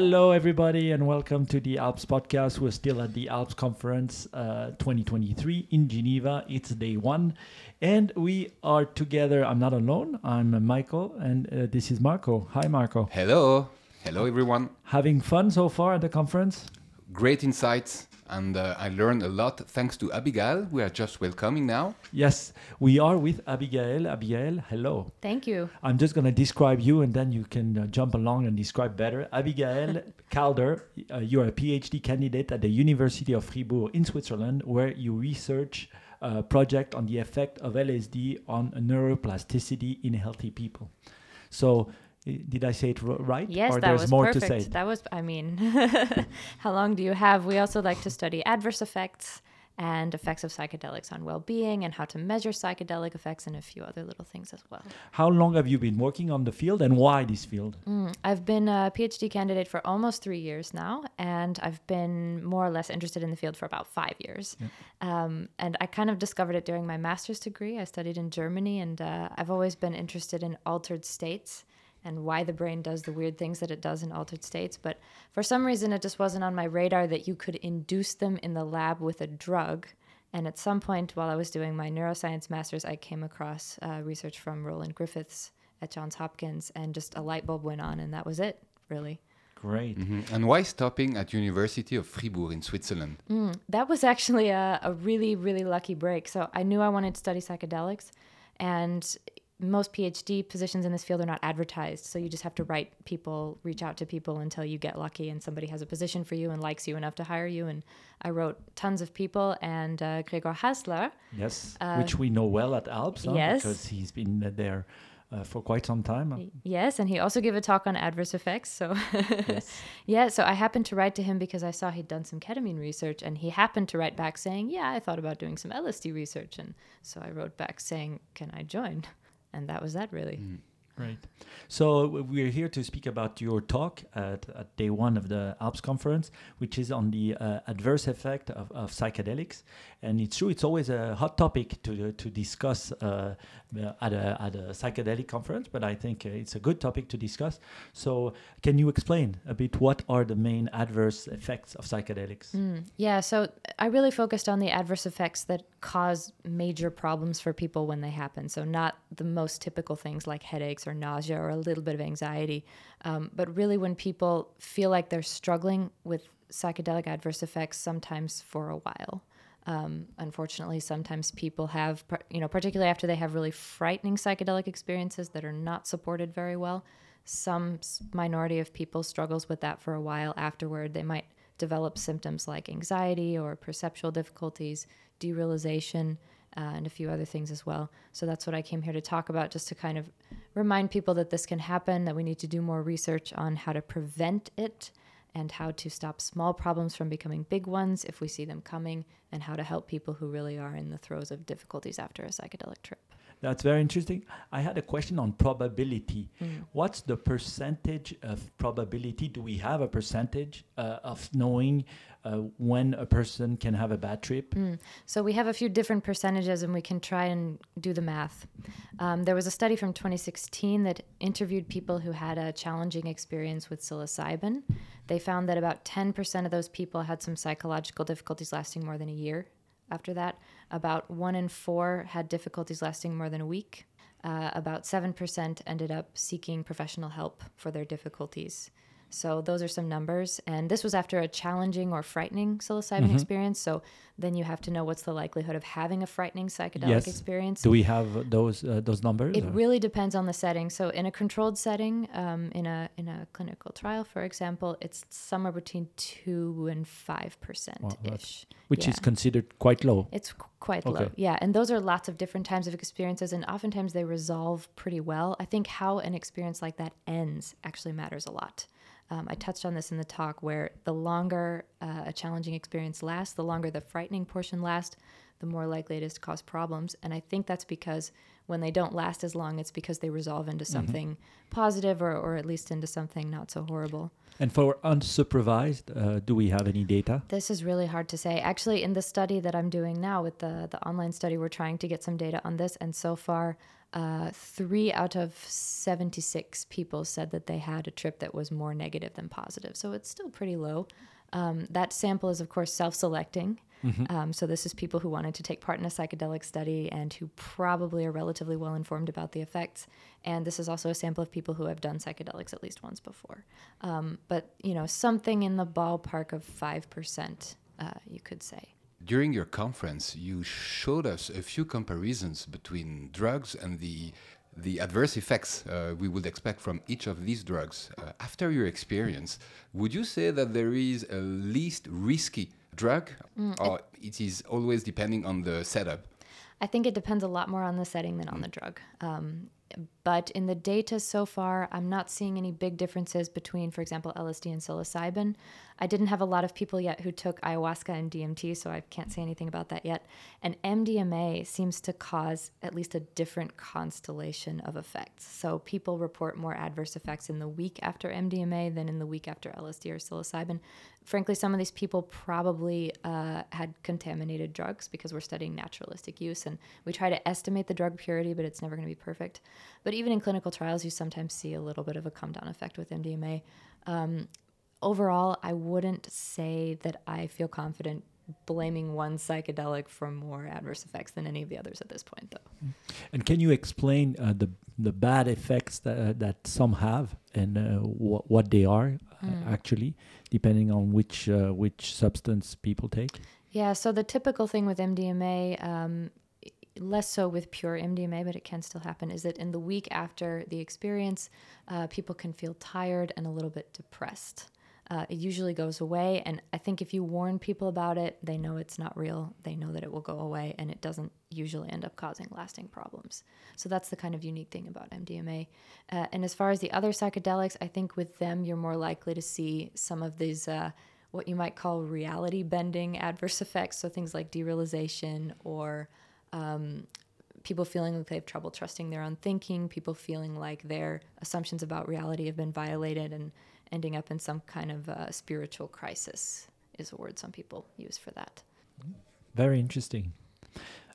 Hello, everybody, and welcome to the Alps podcast. We're still at the Alps Conference uh, 2023 in Geneva. It's day one, and we are together. I'm not alone. I'm Michael, and uh, this is Marco. Hi, Marco. Hello. Hello, everyone. Having fun so far at the conference? Great insights, and uh, I learned a lot thanks to Abigail. We are just welcoming now. Yes, we are with Abigail. Abigail, hello. Thank you. I'm just going to describe you and then you can uh, jump along and describe better. Abigail Calder, uh, you're a PhD candidate at the University of Fribourg in Switzerland, where you research a project on the effect of LSD on neuroplasticity in healthy people. So, i- did I say it right? Yes, or that there's was more perfect. to say? That was, I mean, how long do you have? We also like to study adverse effects and effects of psychedelics on well-being and how to measure psychedelic effects and a few other little things as well. How long have you been working on the field and why this field? Mm, I've been a PhD candidate for almost three years now, and I've been more or less interested in the field for about five years. Um, and I kind of discovered it during my master's degree. I studied in Germany, and uh, I've always been interested in altered states and why the brain does the weird things that it does in altered states. But for some reason, it just wasn't on my radar that you could induce them in the lab with a drug. And at some point, while I was doing my neuroscience master's, I came across uh, research from Roland Griffiths at Johns Hopkins, and just a light bulb went on, and that was it, really. Great. Mhm. And why stopping at University of Fribourg in Switzerland? Mm, that was actually a, a really, really lucky break. So I knew I wanted to study psychedelics, and most PhD positions in this field are not advertised. So you just have to write people, reach out to people until you get lucky and somebody has a position for you and likes you enough to hire you. And I wrote tons of people, and uh, Gregor Hasler, Yes, Uh, which we know well at Alps, huh? yes. because he's been there uh, for quite some time. Yes, and he also gave a talk on adverse effects. So, Yes. yeah, so I happened to write to him because I saw he'd done some ketamine research, and he happened to write back saying, "Yeah, I thought about doing some LSD research," and so I wrote back saying, "Can I join?" And that was that, really. Right. So we're here to speak about your talk at, at day one of the Alps conference, which is on the uh, adverse effect of, of psychedelics. And it's true, it's always a hot topic to to discuss uh, uh, at a at a psychedelic conference. But I think uh, it's a good topic to discuss. So can you explain a bit what are the main adverse effects of psychedelics? Mm, yeah, so I really focused on the adverse effects that cause major problems for people when they happen. So, not the most typical things like headaches or nausea or a little bit of anxiety, um, but really when people feel like they're struggling with psychedelic adverse effects, sometimes for a while. Um, unfortunately, sometimes people have, you know, particularly after they have really frightening psychedelic experiences that are not supported very well. Some minority of people struggles with that for a while afterward. They might develop symptoms like anxiety or perceptual difficulties, derealization, uh, and a few other things as well. So that's what I came here to talk about, just to kind of remind people that this can happen, that we need to do more research on how to prevent it and how to stop small problems from becoming big ones if we see them coming, and how to help people who really are in the throes of difficulties after a psychedelic trip. That's very interesting. I had a question on probability. Mm. What's the percentage of probability? Do we have a percentage uh, of knowing uh, when a person can have a bad trip? Mm. So we have a few different percentages, and we can try and do the math. Um, there was a study from 2016 that interviewed people who had a challenging experience with psilocybin. They found that about 10% of those people had some psychological difficulties lasting more than a year. After that, about one in four had difficulties lasting more than a week. Uh, about 7% ended up seeking professional help for their difficulties. So those are some numbers. And this was after a challenging or frightening psilocybin Mhm. experience. So then you have to know what's the likelihood of having a frightening psychedelic Yes. experience. Do we have those uh, those numbers? It or- really depends on the setting. So in a controlled setting, um, in a in a clinical trial, for example, it's somewhere between two and five percent ish. which is considered quite low. It's qu- quite Okay. low. Yeah. And those are lots of different types of experiences. And oftentimes they resolve pretty well. I think how an experience like that ends actually matters a lot. Um, I touched on this in the talk where the longer uh, a challenging experience lasts, the longer the frightening portion lasts, the more likely it is to cause problems. And I think that's because when they don't last as long, it's because they resolve into something positive or, or at least into something not so horrible. And for unsupervised, uh, do we have any data? This is really hard to say. Actually, in the study that I'm doing now with the, the online study, we're trying to get some data on this. And so far, uh, three out of 76 people said that they had a trip that was more negative than positive. So it's still pretty low. Um, that sample is, of course, self selecting. Um, so this is people who wanted to take part in a psychedelic study and who probably are relatively well informed about the effects. And this is also a sample of people who have done psychedelics at least once before. Um, but you know, something in the ballpark of five percent, uh, you could say. During your conference, you showed us a few comparisons between drugs and the the adverse effects uh, we would expect from each of these drugs. Uh, after your experience, would you say that there is a least risky drug, or it is always depending on the setup? I think it depends a lot more on the setting than on the drug. Um, but in the data so far, I'm not seeing any big differences between, for example, LSD and psilocybin. I didn't have a lot of people yet who took ayahuasca and DMT, so I can't say anything about that yet. And MDMA seems to cause at least a different constellation of effects. So people report more adverse effects in the week after MDMA than in the week after LSD or psilocybin. Frankly, some of these people probably uh, had contaminated drugs because we're studying naturalistic use and we try to estimate the drug purity, but it's never going to be perfect. But even in clinical trials, you sometimes see a little bit of a come down effect with MDMA. Um, overall, I wouldn't say that I feel confident blaming one psychedelic for more adverse effects than any of the others at this point, though. And can you explain uh, the the bad effects that, uh, that some have and uh, wh- what they are uh, actually, depending on which uh, which substance people take? Yeah, so the typical thing with MDMA, um, less so with pure MDMA, but it can still happen, is that in the week after the experience, uh, people can feel tired and a little bit depressed. Uh, it usually goes away, and I think if you warn people about it, they know it's not real. They know that it will go away, and it doesn't usually end up causing lasting problems. So that's the kind of unique thing about MDMA. Uh, and as far as the other psychedelics, I think with them, you're more likely to see some of these. Uh, what you might call reality bending adverse effects. So things like derealization or um, people feeling like they have trouble trusting their own thinking, people feeling like their assumptions about reality have been violated and ending up in some kind of spiritual crisis is a word some people use for that. Very interesting.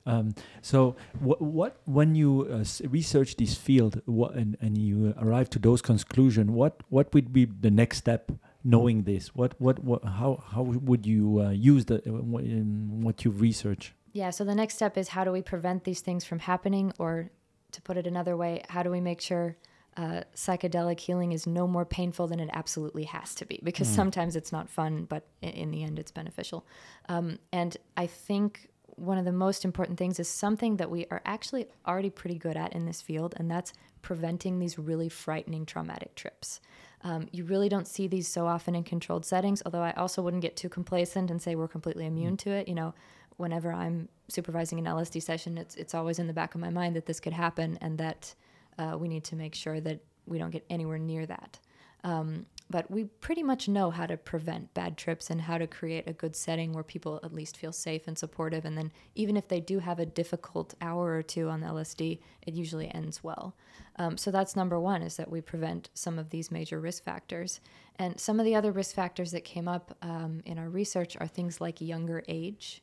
Um, so, what, what when you uh, research this field and, and you arrive to those conclusion, what what would be the next step? Knowing this, what what, what how how would you uh, use the uh, what- what you've researched? Yeah, so the next step is how do we prevent these things from happening? Or to put it another way, how do we make sure uh, psychedelic healing is no more painful than it absolutely has to be? Because sometimes it's not fun, but in the end, it's beneficial. Um, and I think one of the most important things is something that we are actually already pretty good at in this field, and that's preventing these really frightening traumatic trips. Um, you really don't see these so often in controlled settings, although I also wouldn't get too complacent and say we're completely immune to it. You know, whenever I'm supervising an LSD session, it's it's always in the back of my mind that this could happen and that uh, we need to make sure that we don't get anywhere near that. Um, but we pretty much know how to prevent bad trips and how to create a good setting where people at least feel safe and supportive. And then even if they do have a difficult hour or two on the LSD, it usually ends well. Um, so that's number one is that we prevent some of these major risk factors. And some of the other risk factors that came up um, in our research are things like younger age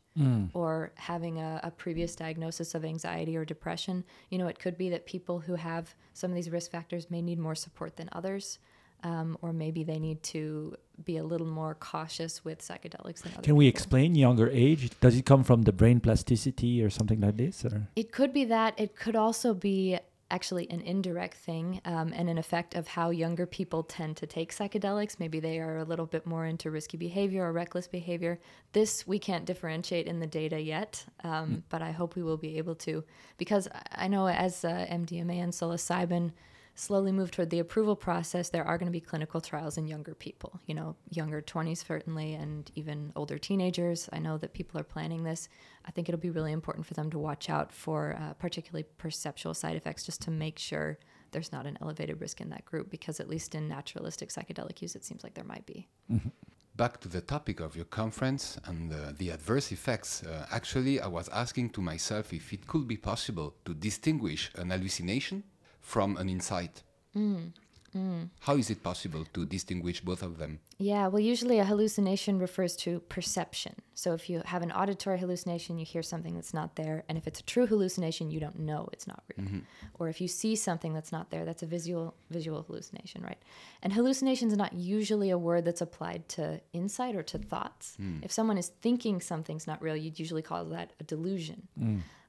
or having a, a previous diagnosis of anxiety or depression. You know, it could be that people who have some of these risk factors may need more support than others. Um, or maybe they need to be a little more cautious with psychedelics than other Can we people. explain younger age? Does it come from the brain plasticity or something like this? Or? It could be that. It could also be actually an indirect thing um, and an effect of how younger people tend to take psychedelics. Maybe they are a little bit more into risky behavior or reckless behavior. This we can't differentiate in the data yet, um, but I hope we will be able to because I- I know as uh, MDMA and psilocybin slowly move toward the approval process, there are going to be clinical trials in younger people, you know, younger 20s certainly, and even older teenagers. I know that people are planning this. I think it'll be really important for them to watch out for uh, particularly perceptual side effects just to make sure there's not an elevated risk in that group because at least in naturalistic psychedelic use, it seems like there might be. Mm-hmm back to the topic of your conference and uh, the adverse effects, uh, actually, I was asking to myself if it could be possible to distinguish an hallucination from an insight. Mm, mm. How is it possible to distinguish both of them? Yeah, well, usually a hallucination refers to perception. So if you have an auditory hallucination, you hear something that's not there. And if it's a true hallucination, you don't know it's not real. Mm-hmm. Or if you see something that's not there, that's a visual visual hallucination, right? And hallucination is not usually a word that's applied to insight or to thoughts. Mm. If someone is thinking something's not real, you'd usually call that a delusion.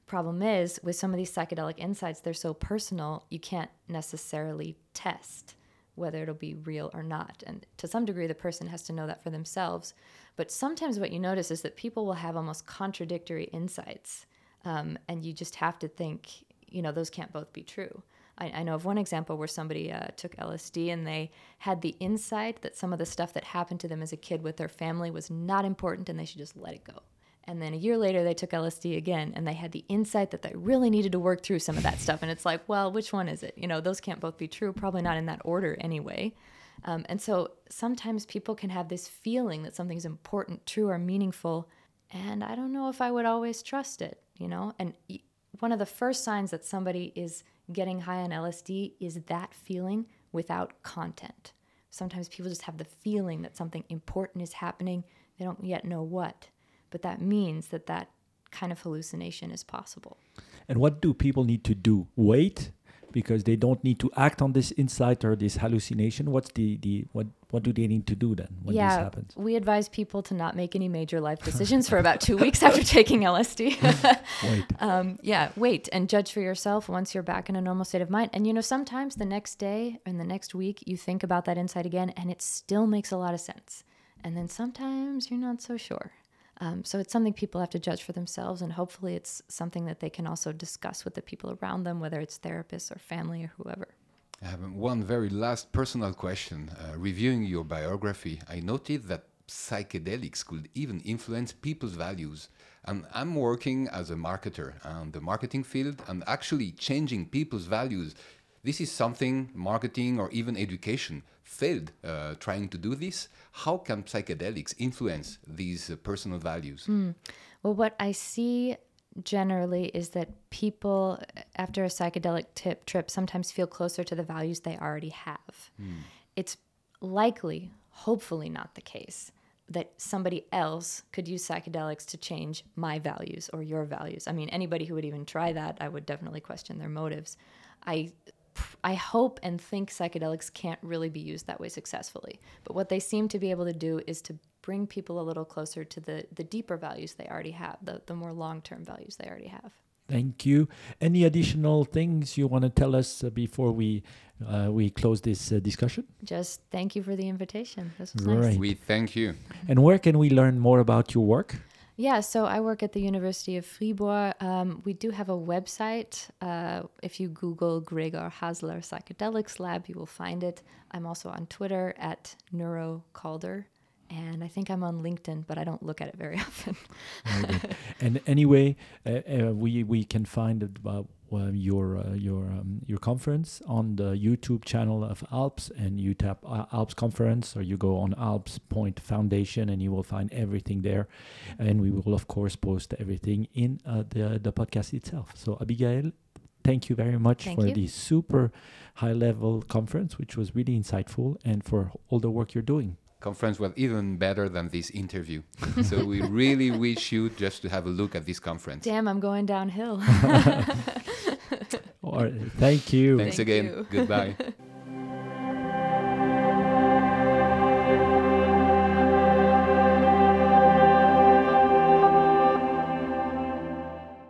Problem is, with some of these psychedelic insights, they're so personal, you can't necessarily test whether it'll be real or not. And to some degree, the person has to know that for themselves. But sometimes what you notice is that people will have almost contradictory insights. Um, and you just have to think, you know, those can't both be true. I, I know of one example where somebody uh, took LSD and they had the insight that some of the stuff that happened to them as a kid with their family was not important and they should just let it go. And then a year later, they took LSD again and they had the insight that they really needed to work through some of that stuff. And it's like, well, which one is it? You know, those can't both be true, probably not in that order anyway. Um, and so sometimes people can have this feeling that something's important, true, or meaningful. And I don't know if I would always trust it, you know? And one of the first signs that somebody is getting high on LSD is that feeling without content. Sometimes people just have the feeling that something important is happening. They don't yet know what, but that means that that kind of hallucination is possible. And what do people need to do? Wait, because they don't need to act on this insight or this hallucination. What's the, the what what do they need to do then when this yeah, happens? we advise people to not make any major life decisions for about two weeks after taking LSD. Wait. um, yeah, wait and judge for yourself once you're back in a normal state of mind. And you know, sometimes the next day and the next week, you think about that insight again, and it still makes a lot of sense. And then sometimes you're not so sure. Um, so it's something people have to judge for themselves, and hopefully, it's something that they can also discuss with the people around them, whether it's therapists or family or whoever. I have one very last personal question. Uh, reviewing your biography, I noted that psychedelics could even influence people's values. And I'm working as a marketer on the marketing field and actually changing people's values. This is something marketing or even education failed uh, trying to do this. How can psychedelics influence these uh, personal values? Well, what I see generally is that people after a psychedelic tip trip sometimes feel closer to the values they already have. It's likely, hopefully not the case that somebody else could use psychedelics to change my values or your values. I mean, anybody who would even try that, I would definitely question their motives. I I hope and think psychedelics can't really be used that way successfully. But what they seem to be able to do is to bring people a little closer to the, the deeper values they already have, the, the more long term values they already have. Thank you. Any additional things you want to tell us uh, before we uh, we close this uh, discussion? Just thank you for the invitation. This was Right. nice. We thank you. And where can we learn more about your work? Yeah, so I work at the University of Fribourg. Um, we do have a website. Uh, if you Google Gregor Hasler Psychedelics Lab, you will find it. I'm also on Twitter at NeuroCalder. And I think I'm on LinkedIn, but I don't look at it very often. And anyway, uh, uh, we we can find uh, uh, your uh, your um, your conference on the YouTube channel of Alps, and you tap uh, Alps conference, or you go on Alps Point Foundation, and you will find everything there. And we will of course post everything in uh, the the podcast itself. So Abigail. Thank you very much Thank for you. the super high level conference, which was really insightful, and for all the work you're doing. Conference was even better than this interview. so we really wish you just to have a look at this conference. Damn, I'm going downhill. Or, thank you. Thanks Thank again. you. Goodbye.